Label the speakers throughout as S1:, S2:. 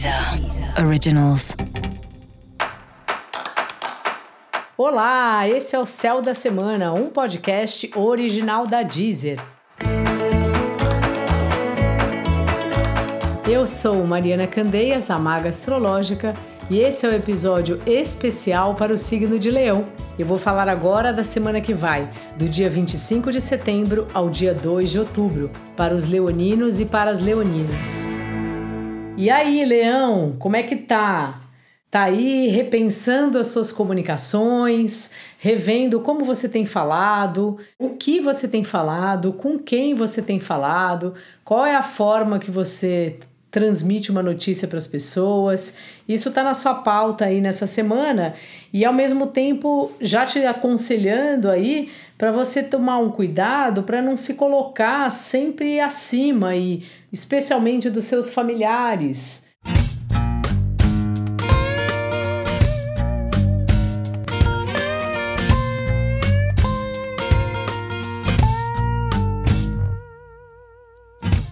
S1: Deezer Originals.
S2: Olá, esse é o Céu da Semana, um podcast original da Deezer. Eu sou Mariana Candeias, a maga astrológica, e esse é o um episódio especial para o signo de Leão. Eu vou falar agora da semana que vai, do dia 25 de setembro ao dia 2 de outubro, para os leoninos e para as leoninas. E aí, Leão, como é que tá? Tá aí repensando as suas comunicações, revendo como você tem falado, o que você tem falado, com quem você tem falado, qual é a forma que você transmite uma notícia para as pessoas. Isso está na sua pauta aí nessa semana e ao mesmo tempo já te aconselhando aí para você tomar um cuidado para não se colocar sempre acima e especialmente dos seus familiares.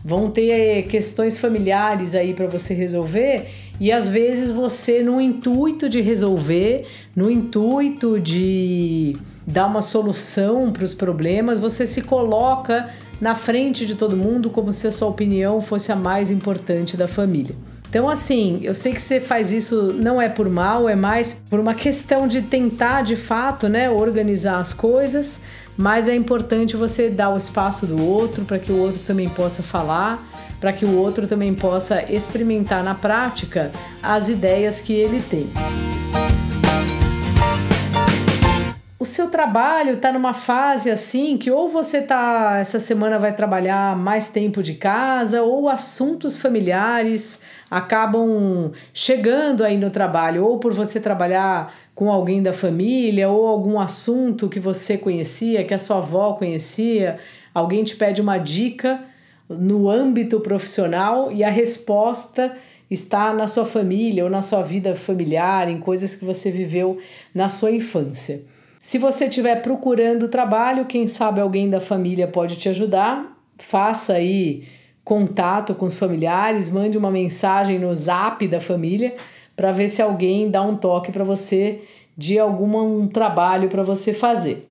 S2: Vão ter questões familiares aí para você resolver e às vezes você no intuito de resolver, no intuito de dar uma solução para os problemas, você se coloca na frente de todo mundo como se a sua opinião fosse a mais importante da família. Então, assim, eu sei que você faz isso não é por mal, é mais por uma questão de tentar, de fato, né, organizar as coisas, mas é importante você dar o espaço do outro para que o outro também possa falar, para que o outro também possa experimentar na prática as ideias que ele tem. Seu trabalho está numa fase assim que ou você tá essa semana vai trabalhar mais tempo de casa ou assuntos familiares acabam chegando aí no trabalho ou por você trabalhar com alguém da família ou algum assunto que você conhecia, que a sua avó conhecia, alguém te pede uma dica no âmbito profissional e a resposta está na sua família ou na sua vida familiar, em coisas que você viveu na sua infância. Se você estiver procurando trabalho, quem sabe alguém da família pode te ajudar. Faça aí contato com os familiares, mande uma mensagem no zap da família para ver se alguém dá um toque para você de algum um trabalho para você fazer.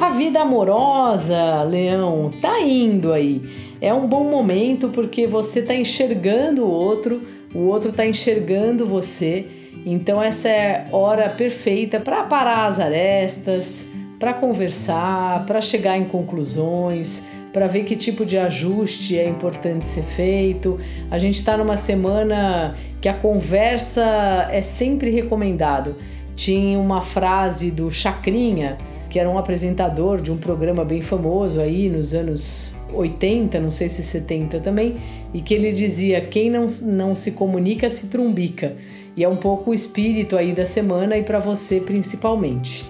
S2: A vida amorosa, Leão, tá indo aí. É um bom momento porque você está enxergando o outro o outro está enxergando você. Então essa é hora perfeita para parar as arestas, para conversar, para chegar em conclusões, para ver que tipo de ajuste é importante ser feito. A gente está numa semana que a conversa é sempre recomendado. Tinha uma frase do Chacrinha, que era um apresentador de um programa bem famoso aí nos anos 80, não sei se 70 também, e que ele dizia: quem não, não se comunica se trumbica. E é um pouco o espírito aí da semana e para você principalmente.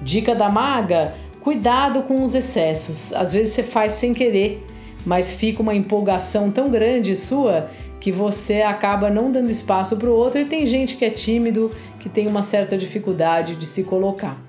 S2: Dica da maga: cuidado com os excessos. Às vezes você faz sem querer, mas fica uma empolgação tão grande sua que você acaba não dando espaço para o outro e tem gente que é tímido, que tem uma certa dificuldade de se colocar.